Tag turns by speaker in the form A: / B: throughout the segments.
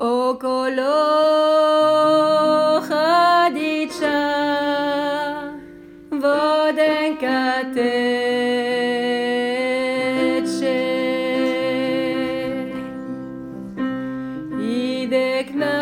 A: O kolo vodenka idekna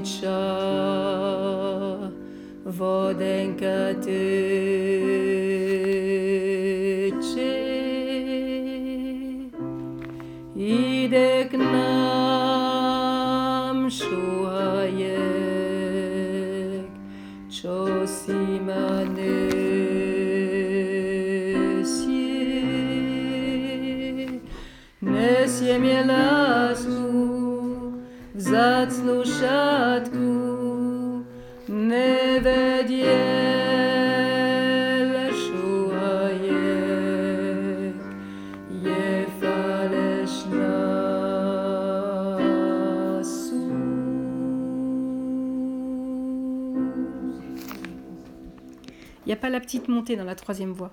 A: oblicza wodenka tyczy. Idę k nam szuhajek, czos imany. Nesie mnie lasu Y Il n'y a pas la petite montée dans la troisième voix.